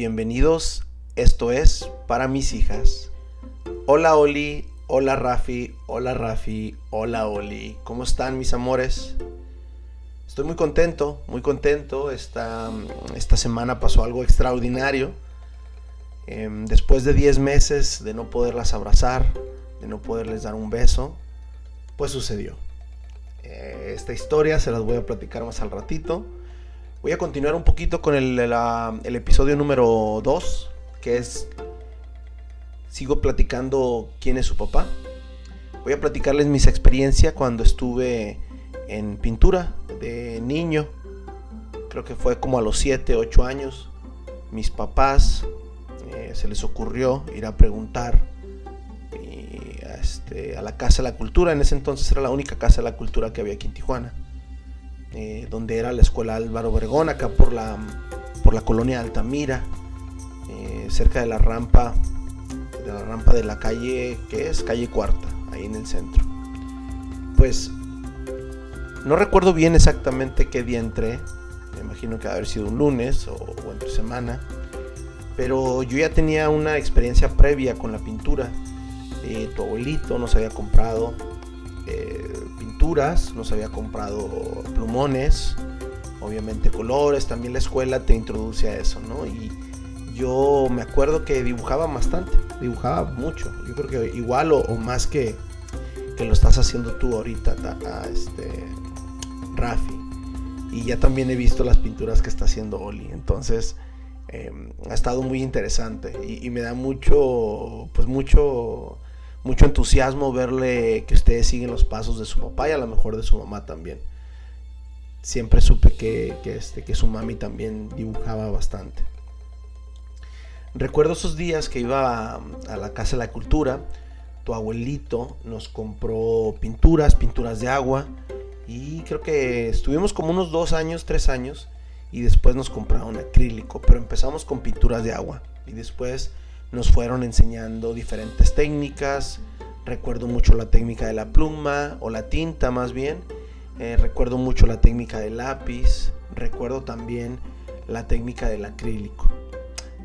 bienvenidos. Esto es para mis hijas. Hola Oli, hola Rafi, hola Rafi, hola Oli. ¿Cómo están mis amores? Estoy muy contento, muy contento. Esta, esta semana pasó algo extraordinario. Em, después de 10 meses de no poderlas abrazar, de no poderles dar un beso, pues sucedió. Eh, esta historia se las voy a platicar más al ratito. Voy a continuar un poquito con el, episodio número 2, que es... Sigo platicando quién es su papá. Voy a platicarles mis experiencias cuando estuve en pintura de niño. Creo que fue como a los 7, 8 años. Mis papás eh, se les ocurrió ir a preguntar este, a la Casa de la Cultura. En ese entonces era la única Casa de la Cultura que había aquí en Tijuana. Eh, donde era la escuela Álvaro Obregón, acá por la, por la colonia Altamira, eh, cerca de la rampa, de la rampa de la calle, que es calle Cuarta, ahí en el centro. Pues no recuerdo bien exactamente qué día entré, me imagino que haber sido un lunes o, entre semana, pero yo ya tenía una experiencia previa con la pintura. Eh, tu abuelito nos había comprado nos había comprado plumones, obviamente colores, también la escuela te introduce a eso, ¿no? Y yo me acuerdo que dibujaba bastante, dibujaba mucho, yo creo que igual o, más que, que, lo estás haciendo tú ahorita, a este, Rafi. Y ya también he visto las pinturas que está haciendo Oli, entonces... Em, ha estado muy interesante y, me da mucho, pues mucho mucho entusiasmo verle que ustedes siguen los pasos de su papá y a lo mejor de su mamá también. Siempre supe que, este, que su mami también dibujaba bastante. Recuerdo esos días que iba a, la Casa de la Cultura, tu abuelito nos compró pinturas, pinturas de agua, y creo que estuvimos como unos dos años, tres años, y después nos compraron acrílico, pero empezamos con pinturas de agua, y después nos fueron enseñando diferentes técnicas. Recuerdo mucho la técnica de la pluma o la tinta más bien. Eh, recuerdo mucho la técnica del lápiz. Recuerdo también la técnica del acrílico.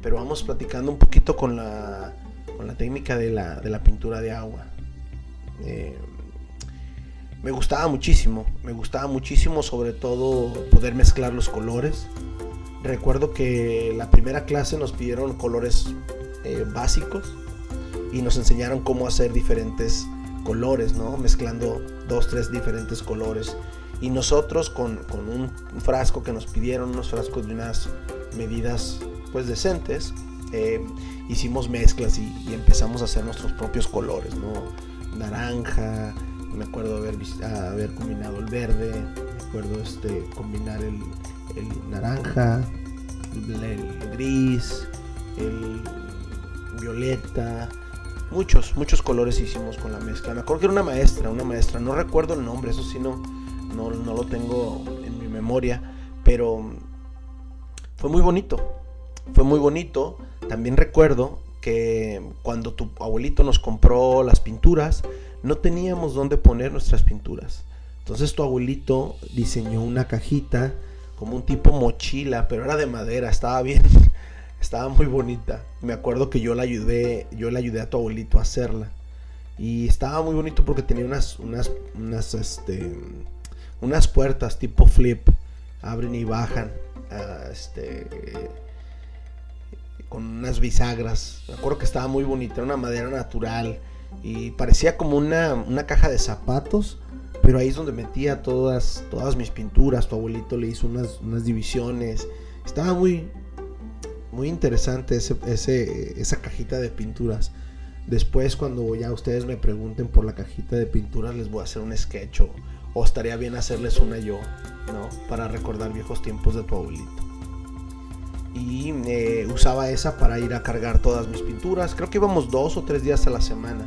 Pero vamos platicando un poquito con la, con la técnica de la, de la, pintura de agua. Eh, me gustaba muchísimo, me gustaba muchísimo sobre todo poder mezclar los colores. Recuerdo que la primera clase nos pidieron colores eh, básicos y nos enseñaron cómo hacer diferentes colores, ¿no? Mezclando dos, tres diferentes colores. Y nosotros con, un frasco que nos pidieron, unos frascos de unas medidas pues decentes, eh, hicimos mezclas y, empezamos a hacer nuestros propios colores, ¿no? Naranja, me acuerdo haber, haber combinado el verde, me acuerdo este, combinar el, el naranja, el gris, el violeta, muchos, muchos colores hicimos con la mezcla. Me acuerdo que era una maestra, una maestra, no recuerdo el nombre, eso sí no, no, lo tengo en mi memoria, pero fue muy bonito, fue muy bonito. También recuerdo que cuando tu abuelito nos compró las pinturas, no teníamos dónde poner nuestras pinturas. Entonces tu abuelito diseñó una cajita como un tipo mochila, pero era de madera, estaba bien, estaba muy bonita. Me acuerdo que yo la ayudé, yo le ayudé a tu abuelito a hacerla. Y estaba muy bonito porque tenía unas, unas, unas, este, unas puertas tipo flip. Abren y bajan. Ah, este, con unas bisagras. Me acuerdo que estaba muy bonita. Era una madera natural. Y parecía como una, una caja de zapatos. Pero ahí es donde metía todas, todas mis pinturas. Tu abuelito le hizo unas, unas divisiones. Estaba muy, muy interesante ese, esa cajita de pinturas. Después cuando ya ustedes me pregunten por la cajita de pinturas les voy a hacer un sketch o, estaría bien hacerles una yo, ¿no? Para recordar viejos tiempos de tu abuelito. Y eh, usaba esa para ir a cargar todas mis pinturas. Creo que íbamos dos o tres días a la semana.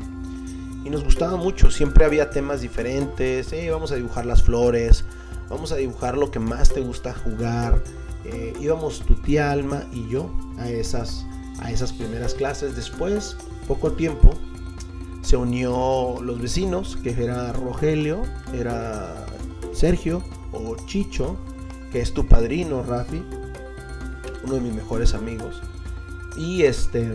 Y nos gustaba mucho. Siempre había temas diferentes. Eh, vamos a dibujar las flores. Vamos a dibujar lo que más te gusta jugar. Eh, íbamos tu tía Alma y yo a esas, a esas primeras clases. Después, poco tiempo, se unió los vecinos, que era Rogelio, era Sergio o Chicho, que es tu padrino, Rafi, uno de mis mejores amigos. Y este.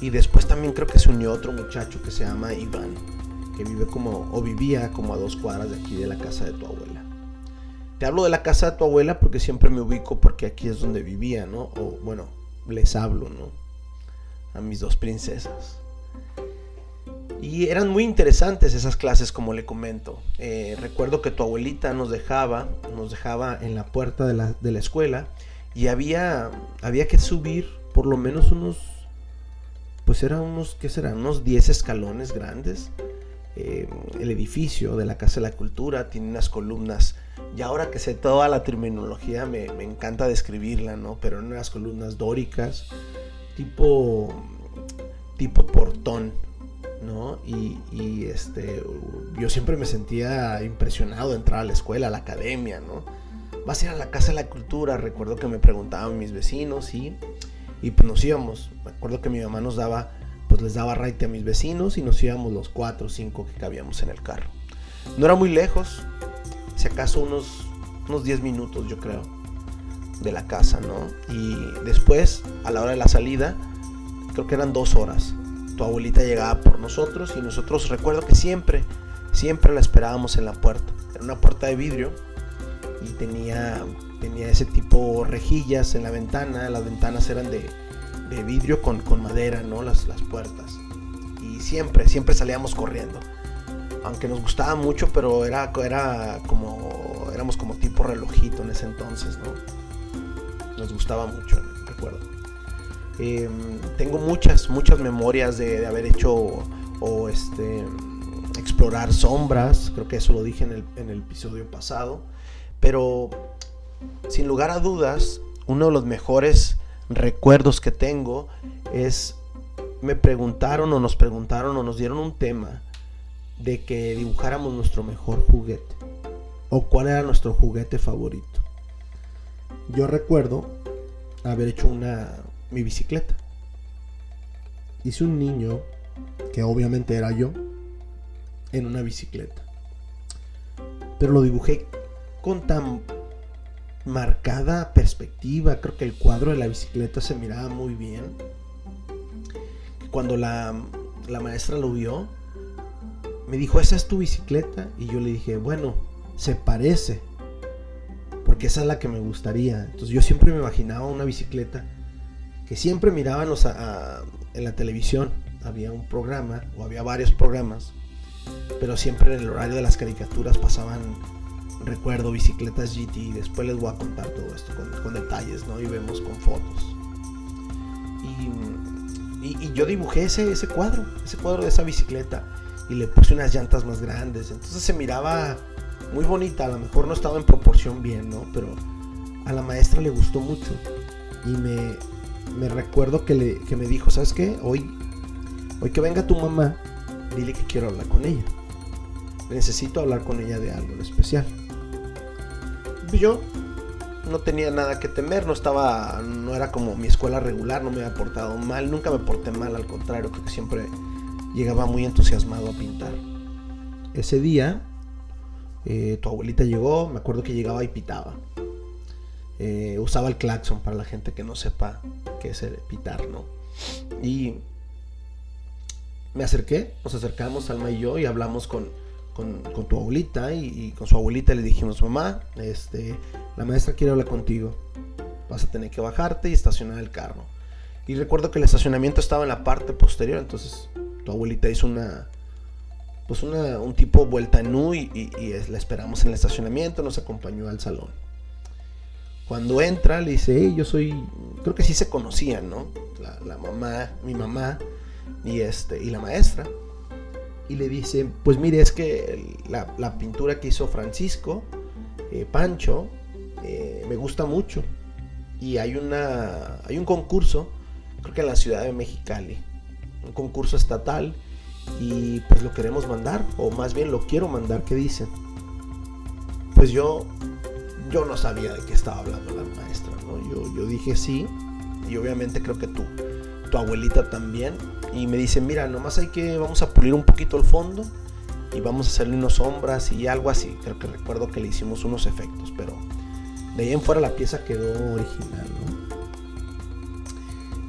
Y después también creo que se unió otro muchacho que se llama Iván, que vive como, o vivía como a dos cuadras de aquí de la casa de tu abuela. Te hablo de la casa de tu abuela porque siempre me ubico porque aquí es donde vivía, ¿no? O bueno, les hablo, ¿no? A mis dos princesas. Y eran muy interesantes esas clases, como le comento. Eh, recuerdo que tu abuelita nos dejaba, nos dejaba en la puerta de la, de la escuela y había, había que subir por lo menos unos pues eran unos, ¿qué serán? Unos 10 escalones grandes. Eh, el edificio de la Casa de la Cultura tiene unas columnas, y ahora que sé toda la terminología me, encanta describirla, ¿no? Pero en unas columnas dóricas, tipo, tipo portón, ¿no? Y, este, yo siempre me sentía impresionado de entrar a la escuela, a la academia, ¿no? Vas a ir a la Casa de la Cultura, recuerdo que me preguntaban mis vecinos y y pues nos íbamos. Me acuerdo que mi mamá nos daba, pues les daba raite a mis vecinos y nos íbamos los cuatro o cinco que cabíamos en el carro. No era muy lejos, si acaso unos, unos 10 minutos yo creo, de la casa, ¿no? Y después, a la hora de la salida, creo que eran dos horas. Tu abuelita llegaba por nosotros y nosotros recuerdo que siempre, siempre la esperábamos en la puerta. Era una puerta de vidrio y tenía tenía ese tipo rejillas en la ventana, las ventanas eran de, vidrio con, madera, ¿no? Las, las puertas. Y siempre, siempre salíamos corriendo. Aunque nos gustaba mucho, pero era, era como, éramos como tipo relojito en ese entonces, ¿no? Nos gustaba mucho, recuerdo. Em, tengo muchas, muchas memorias de, haber hecho o este explorar sombras, creo que eso lo dije en el, en el episodio pasado, pero sin lugar a dudas, uno de los mejores recuerdos que tengo es, me preguntaron o nos preguntaron o nos dieron un tema de que dibujáramos nuestro mejor juguete o cuál era nuestro juguete favorito. Yo recuerdo haber hecho una mi bicicleta. Hice un niño que obviamente era yo en una bicicleta. Pero lo dibujé con tan marcada perspectiva. Creo que el cuadro de la bicicleta se miraba muy bien. Cuando la, maestra lo vio, me dijo, ¿esa es tu bicicleta? Y yo le dije, bueno, se parece. Porque esa es la que me gustaría. Entonces yo siempre me imaginaba una bicicleta que siempre mirábamos en la televisión. Había un programa, o había varios programas, pero siempre en el horario de las caricaturas pasaban recuerdo bicicletas GT. Después les voy a contar todo esto con, detalles, ¿no? Y vemos con fotos. Y, yo dibujé ese, cuadro, ese cuadro de esa bicicleta. Y le puse unas llantas más grandes. Entonces se miraba muy bonita. A lo mejor no estaba en proporción bien, ¿no? Pero a la maestra le gustó mucho. Y me, recuerdo que, le, me dijo, ¿sabes qué? Hoy, hoy que venga tu mamá, dile que quiero hablar con ella. Necesito hablar con ella de algo especial yo no tenía nada que temer, no estaba, no era como mi escuela regular, no me había portado mal, nunca me porté mal, al contrario, creo que siempre llegaba muy entusiasmado a pintar. Ese día, eh, tu abuelita llegó, me acuerdo que llegaba y pitaba. Eh, usaba el claxon para la gente que no sepa qué es el pitar, ¿no? Y me acerqué, nos acercamos Alma y yo y hablamos con, con, tu abuelita y, con su abuelita le dijimos, mamá, este, la maestra quiere hablar contigo. Vas a tener que bajarte y estacionar el carro. Y recuerdo que el estacionamiento estaba en la parte posterior, entonces tu abuelita hizo una, pues una, un tipo vuelta en U y, la esperamos en el estacionamiento, nos acompañó al salón. Cuando entra, le dice, yo soy, creo que sí se conocían, ¿no? La, la mamá, mi mamá y, este, y la maestra y le dice, pues mire, es que la, pintura que hizo Francisco, eh, Pancho, eh, me gusta mucho. Y hay, una, hay un concurso, creo que en la ciudad de Mexicali, un concurso estatal, y pues lo queremos mandar, o más bien lo quiero mandar, ¿qué dicen? Pues yo, yo no sabía de qué estaba hablando la maestra, ¿no? Yo, yo dije sí, y obviamente creo que tú tu abuelita también. Y me dice, mira, nomás hay que, vamos a pulir un poquito el fondo y vamos a hacerle unas sombras y algo así. Creo que recuerdo que le hicimos unos efectos, pero de ahí en fuera la pieza quedó original,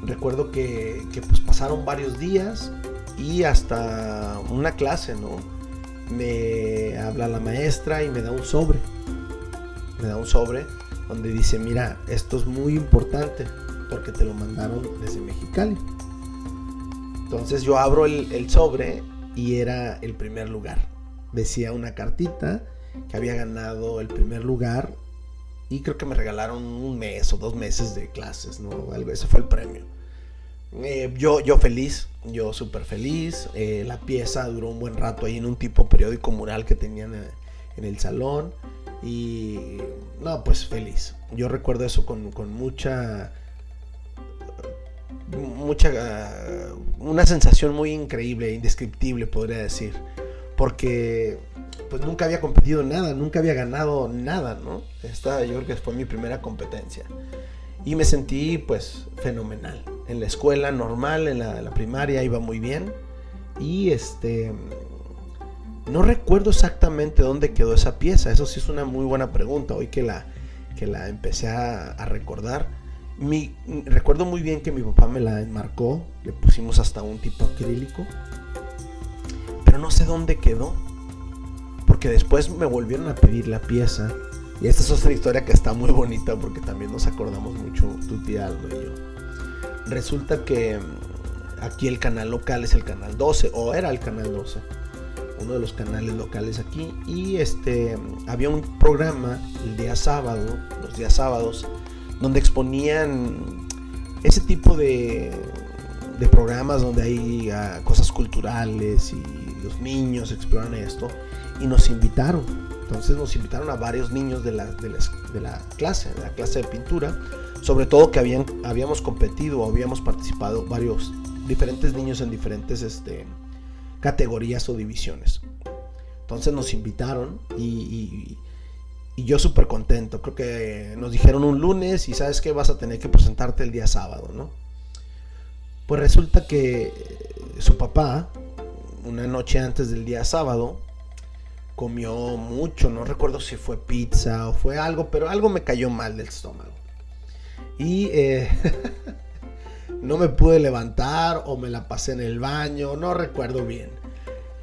recuerdo que, que pues pasaron varios días y hasta una clase, ¿no? Me habla la maestra y me da un sobre. Me da un sobre donde dice, mira, esto es muy importante porque te lo mandaron desde Mexicali. Entonces yo abro el, sobre y era el primer lugar. Decía una cartita que había ganado el primer lugar y creo que me regalaron un mes o dos meses de clases, ¿no? Algo, ese fue el premio. Eh, yo, yo feliz, yo súper feliz. Eh, la pieza duró un buen rato ahí en un tipo periódico mural que tenían eh, en el salón. Y no, pues feliz. Yo recuerdo eso con, con mucha mucha una sensación muy increíble, indescriptible podría decir, porque pues nunca había competido nada, nunca había ganado nada, ¿no? Esta yo creo que fue mi primera competencia. Y me sentí pues fenomenal. En la escuela normal, en la, primaria iba muy bien. Y este no recuerdo exactamente dónde quedó esa pieza, eso sí es una muy buena pregunta, hoy que la, que la empecé a recordar mi, recuerdo muy bien que mi papá me la enmarcó, le pusimos hasta un tipo acrílico, pero no sé dónde quedó, porque después me volvieron a pedir la pieza, y esta es otra historia que está muy bonita porque también nos acordamos mucho tu tía Aldo y yo. Resulta que mm, aquí el canal local es el canal 12, o era el canal 12, uno de los canales locales aquí, y este había un programa el día sábado, los días sábados, donde exponían ese tipo de, de programas donde hay ah, cosas culturales y los niños exploran esto y nos invitaron. Entonces nos invitaron a varios niños de la, de la, clase, de la clase de pintura, sobre todo que habían, habíamos competido o habíamos participado varios diferentes niños en diferentes este, categorías o divisiones. Entonces nos invitaron y y yo súper contento. Creo que nos dijeron un lunes y sabes que vas a tener que presentarte el día sábado, ¿no? Pues resulta que su papá, una noche antes del día sábado, comió mucho. No recuerdo si fue pizza o fue algo, pero algo me cayó mal del estómago. Y eh, no me pude levantar o me la pasé en el baño, no recuerdo bien.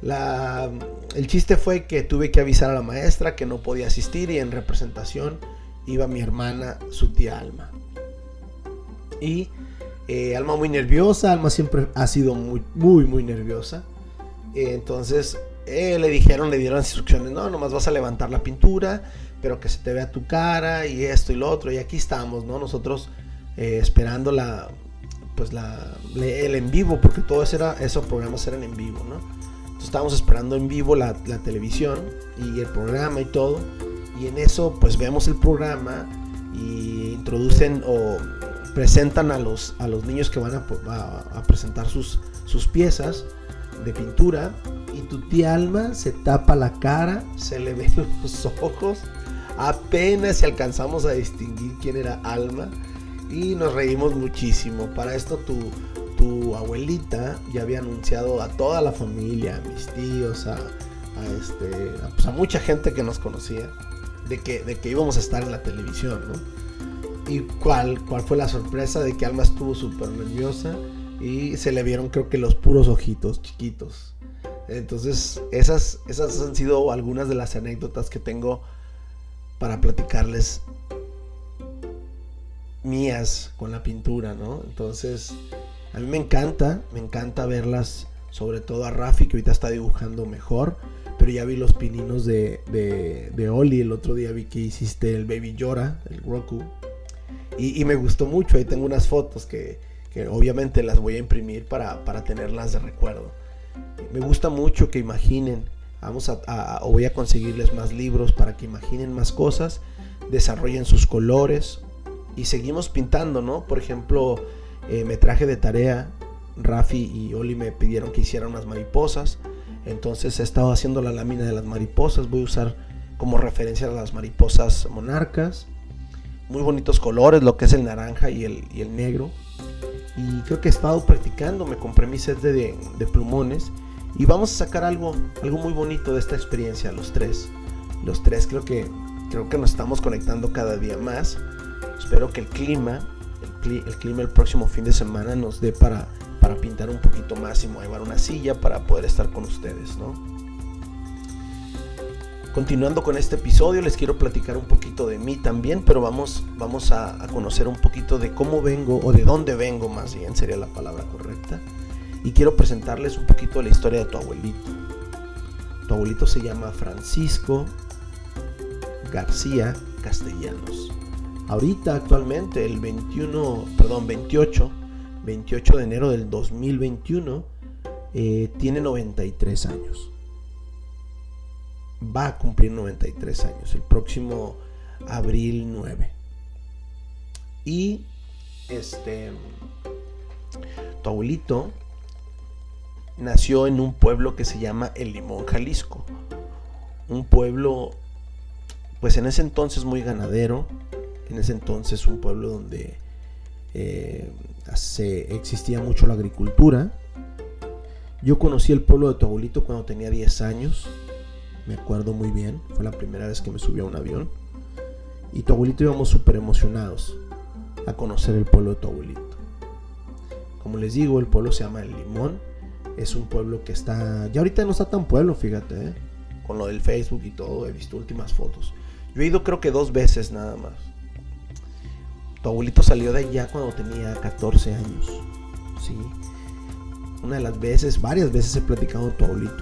El chiste fue que tuve que avisar a la maestra que no podía asistir y en representación iba mi hermana, su tía Alma. Y eh, Alma muy nerviosa, Alma siempre ha sido muy, muy, muy nerviosa. Eh, entonces eh, le dijeron, le dieron instrucciones, no, nomás vas a levantar la pintura, pero que se te vea tu cara y esto y lo otro. Y aquí estamos, ¿no? Nosotros esperando la, pues la, el en vivo, porque todos era, esos programas eran en vivo, ¿no? Estábamos esperando en vivo la, televisión y el programa y todo. Y en eso pues vemos el programa y introducen o presentan a los, a los niños que van a, presentar sus, sus piezas de pintura y tu tía Alma se tapa la cara, se le ven los ojos, apenas si alcanzamos a distinguir quién era Alma y nos reímos muchísimo. Para esto tu, tu abuelita ya había anunciado a toda la familia, a mis tíos, a, este, pues, a, mucha gente que nos conocía, de que, de que íbamos a estar en la televisión, ¿no? Y cuál, cuál fue la sorpresa de que Alma estuvo súper nerviosa y se le vieron creo que los puros ojitos chiquitos. Entonces, esas, esas han sido algunas de las anécdotas que tengo para platicarles mías con la pintura, ¿no? Entonces, a mí me encanta, me encanta verlas, sobre todo a Rafi, que ahorita está dibujando mejor. Pero ya vi los pininos de, de, Oli. El otro día vi que hiciste el Baby Llora, el Roku. Y, me gustó mucho. Ahí tengo unas fotos que, obviamente las voy a imprimir para, tenerlas de recuerdo. Me gusta mucho que imaginen. Vamos a, o voy a conseguirles más libros para que imaginen más cosas, desarrollen sus colores y seguimos pintando, ¿no? Por ejemplo, eh, me traje de tarea, Rafi y Oli me pidieron que hiciera unas mariposas, entonces he estado haciendo la lámina de las mariposas, voy a usar como referencia a las mariposas monarcas, muy bonitos colores, lo que es el naranja y el, negro, y creo que he estado practicando, me compré mi set de, de, plumones. Y vamos a sacar algo, algo muy bonito de esta experiencia, los tres. Los tres creo que, creo que nos estamos conectando cada día más. Espero que el clima el clima el próximo fin de semana nos dé para, para pintar un poquito más y mover una silla para poder estar con ustedes, ¿no? Continuando con este episodio, les quiero platicar un poquito de mí también, pero vamos, vamos a, a, conocer un poquito de cómo vengo o de dónde vengo más bien, sería la palabra correcta. Y quiero presentarles un poquito la historia de tu abuelito. Tu abuelito se llama Francisco García Castellanos. Ahorita actualmente el 21, perdón, 28, 28 de enero del 2021 eh, tiene 93 años. Va a cumplir 93 años el próximo abril 9. Y este tu abuelito nació en un pueblo que se llama El Limón, Jalisco. Un pueblo pues en ese entonces muy ganadero, en ese entonces un pueblo donde eh, existía mucho la agricultura. Yo conocí el pueblo de tu abuelito cuando tenía 10 años, me acuerdo muy bien, fue la primera vez que me subí a un avión. Y tu abuelito íbamos súper emocionados a conocer el pueblo de tu abuelito. Como les digo, el pueblo se llama El Limón. Es un pueblo que está... Ya ahorita no está tan pueblo, fíjate. ¿eh? Con lo del Facebook y todo, he visto últimas fotos. Yo he ido creo que dos veces nada más. Tu abuelito salió de allá cuando tenía 14 años. Sí. Una de las veces, varias veces he platicado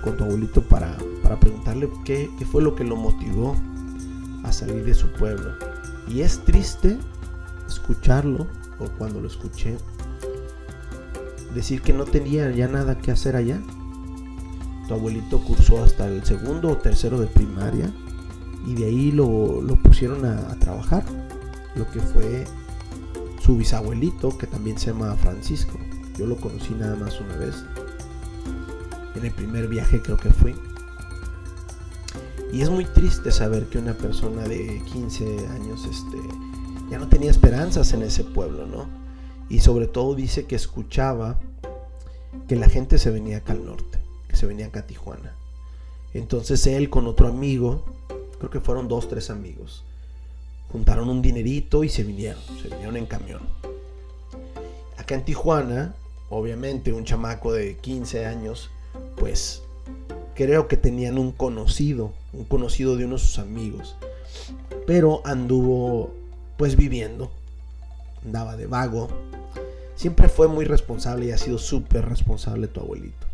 con tu abuelito, para, para preguntarle qué, qué fue lo que lo motivó a salir de su pueblo. Y es triste escucharlo, o cuando lo escuché, decir que no tenía ya nada que hacer allá. Tu abuelito cursó hasta el segundo o tercero de primaria y de ahí lo, pusieron a, trabajar, lo que fue su bisabuelito, que también se llama Francisco. Yo lo conocí nada más una vez, en el primer viaje creo que fui. Y es muy triste saber que una persona de 15 años este, ya no tenía esperanzas en ese pueblo, ¿no? Y sobre todo dice que escuchaba que la gente se venía acá al norte, que se venía acá a Tijuana. Entonces él con otro amigo creo que fueron dos, tres amigos. Juntaron un dinerito y se vinieron, se vinieron en camión. Acá en Tijuana, obviamente un chamaco de 15 años, pues creo que tenían un conocido, un conocido de uno de sus amigos. Pero anduvo pues viviendo, andaba de vago. Siempre fue muy responsable y ha sido súper responsable tu abuelito.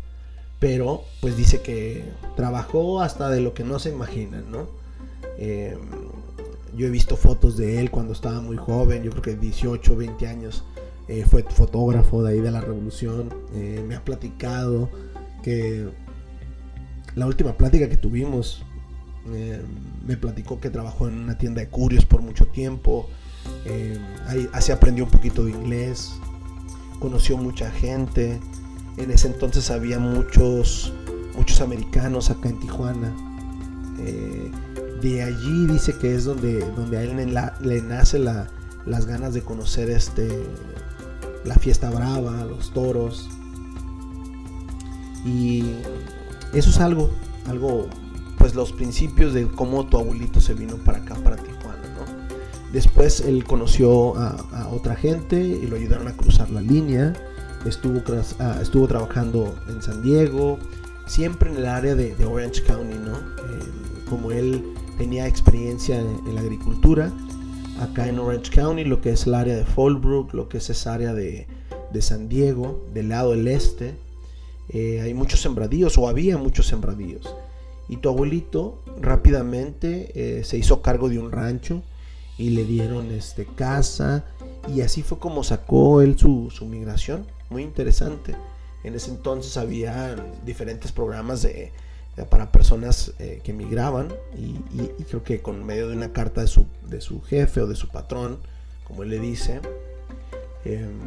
Pero pues dice que trabajó hasta de lo que no se imaginan, ¿no? Eh, yo he visto fotos de él cuando estaba muy joven, yo creo que 18, 20 años. Eh, fue fotógrafo de ahí de la revolución. Eh, me ha platicado que la última plática que tuvimos, me platicó que trabajó en una tienda de curios por mucho tiempo. ahí, así aprendió un poquito de inglés. Conoció mucha gente. En ese entonces había muchos, muchos americanos acá en Tijuana de allí dice que es donde, donde a él le, nace las ganas de conocer este, la fiesta brava, los toros. Y eso es algo, algo, pues los principios de cómo tu abuelito se vino para acá, para Tijuana, Después él conoció a, otra gente y lo ayudaron a cruzar la línea. Estuvo, ah, estuvo trabajando en San Diego, siempre en el área de, Orange County, ¿no? Eh, como él tenía experiencia en, la agricultura acá en Orange County, lo que es el área de Fallbrook, lo que es esa área de, San Diego, del lado del este. Eh, hay muchos sembradíos o había muchos sembradíos. Y tu abuelito rápidamente eh, se hizo cargo de un rancho y le dieron este, casa. Y así fue como sacó él su, su migración. Muy interesante. En ese entonces había diferentes programas de, para personas eh, que emigraban y, creo que con medio de una carta de su, de su jefe o de su patrón, como él le dice, em,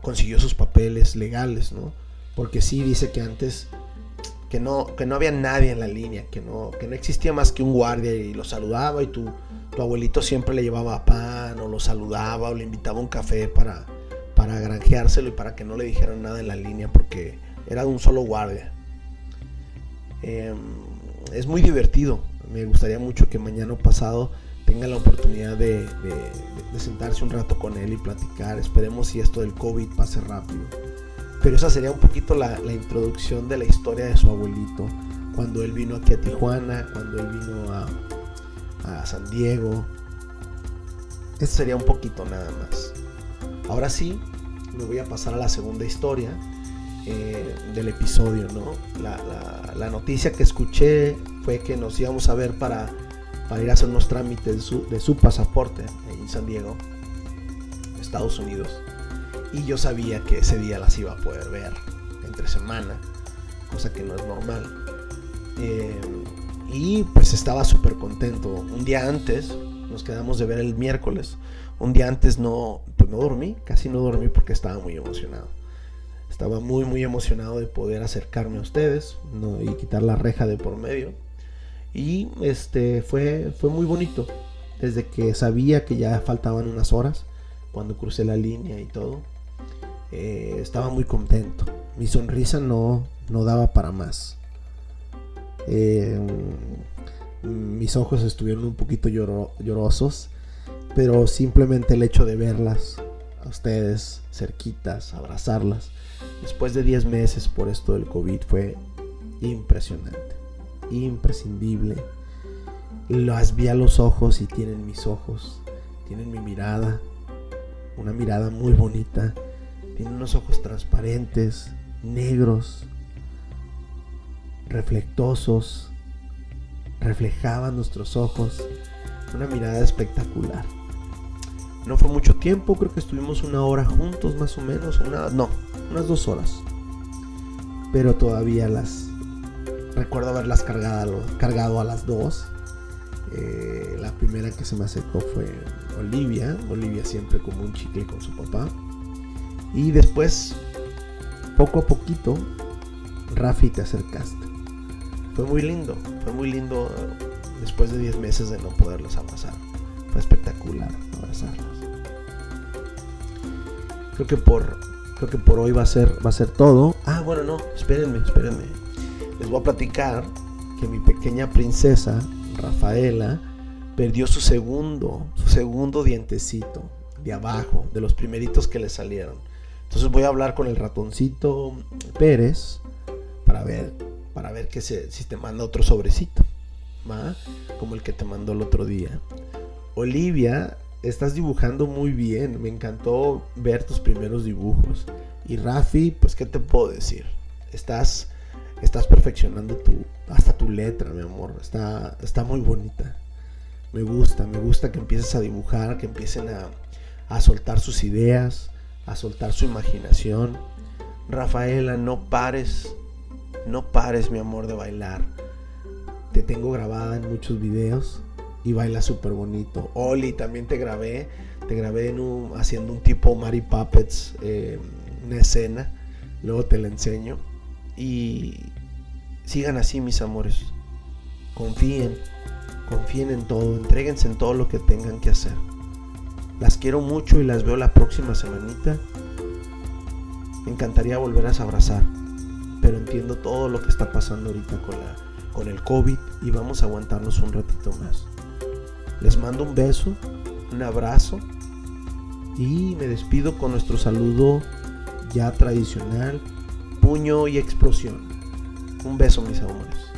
consiguió sus papeles legales, ¿no? Porque sí dice que antes que no, que no había nadie en la línea, que no, que no existía más que un guardia y lo saludaba y tu, tu abuelito siempre le llevaba pan o lo saludaba o le invitaba un café para, para granjeárselo y para que no le dijeran nada en la línea porque era un solo guardia. Em, es muy divertido. Me gustaría mucho que mañana pasado tengan la oportunidad de, sentarse un rato con él y platicar. Esperemos si esto del COVID pase rápido. Pero esa sería un poquito la, introducción de la historia de su abuelito. Cuando él vino aquí a Tijuana, cuando él vino a San Diego. Eso sería un poquito nada más. Ahora sí, me voy a pasar a la segunda historia eh, del episodio, ¿no? La, noticia que escuché fue que nos íbamos a ver para, para ir a hacer unos trámites de su, de su pasaporte en San Diego, Estados Unidos. Y yo sabía que ese día las iba a poder ver entre semana, cosa que no es normal. Eh, y pues estaba súper contento. Un día antes, nos quedamos de ver el miércoles. Un día antes no, pues no dormí, casi no dormí porque estaba muy emocionado. Estaba muy, muy emocionado de poder acercarme a ustedes ¿no? y quitar la reja de por medio. Y este fue, fue muy bonito. Desde que sabía que ya faltaban unas horas, cuando crucé la línea y todo, eh, estaba muy contento. Mi sonrisa no, no daba para más. Eh, mis ojos estuvieron un poquito llorosos, pero simplemente el hecho de verlas a ustedes cerquitas, abrazarlas, después de 10 meses por esto del COVID fue impresionante, imprescindible. Las vi a los ojos y tienen mis ojos, tienen mi mirada, una mirada muy bonita, tienen unos ojos transparentes, negros, reflectosos, reflejaban nuestros ojos, una mirada espectacular. No fue mucho tiempo, creo que estuvimos una hora juntos más o menos, una, no, unas dos horas. Pero todavía las recuerdo haberlas cargado, a las dos. Eh, la primera que se me acercó fue Olivia, Olivia siempre como un chicle con su papá. Y después, poco a poquito, Rafi te acercaste. Fue muy lindo, fue muy lindo después de 10 meses de no poderlos abrazar. Fue espectacular abrazarlos. Creo que por creo que por hoy va a ser va a ser todo. Ah, bueno, no, espérenme, espérenme. Les voy a platicar que mi pequeña princesa Rafaela perdió su segundo, su segundo dientecito de abajo, de los primeritos que le salieron. Entonces voy a hablar con el ratoncito Pérez para ver para ver que se, si te manda otro sobrecito, ¿va? Como el que te mandó el otro día. Olivia, estás dibujando muy bien, me encantó ver tus primeros dibujos. Y Rafi, pues qué te puedo decir, estás estás perfeccionando tu hasta tu letra, mi amor, está está muy bonita. Me gusta, me gusta que empieces a dibujar, que empiecen a, a soltar sus ideas, a soltar su imaginación. Rafaela, no pares no pares, mi amor, de bailar. Te tengo grabada en muchos videos y baila súper bonito. Oli, también te grabé. Te grabé en haciendo un tipo Mary Puppets, eh, una escena. Luego te la enseño. Y sigan así, mis amores. Confíen. Confíen en todo. Entréguense en todo lo que tengan que hacer. Las quiero mucho y las veo la próxima semanita. Me encantaría volver a abrazar pero entiendo todo lo que está pasando ahorita con, la, con el COVID y vamos a aguantarnos un ratito más. Les mando un beso, un abrazo y me despido con nuestro saludo ya tradicional, puño y explosión. Un beso mis amores.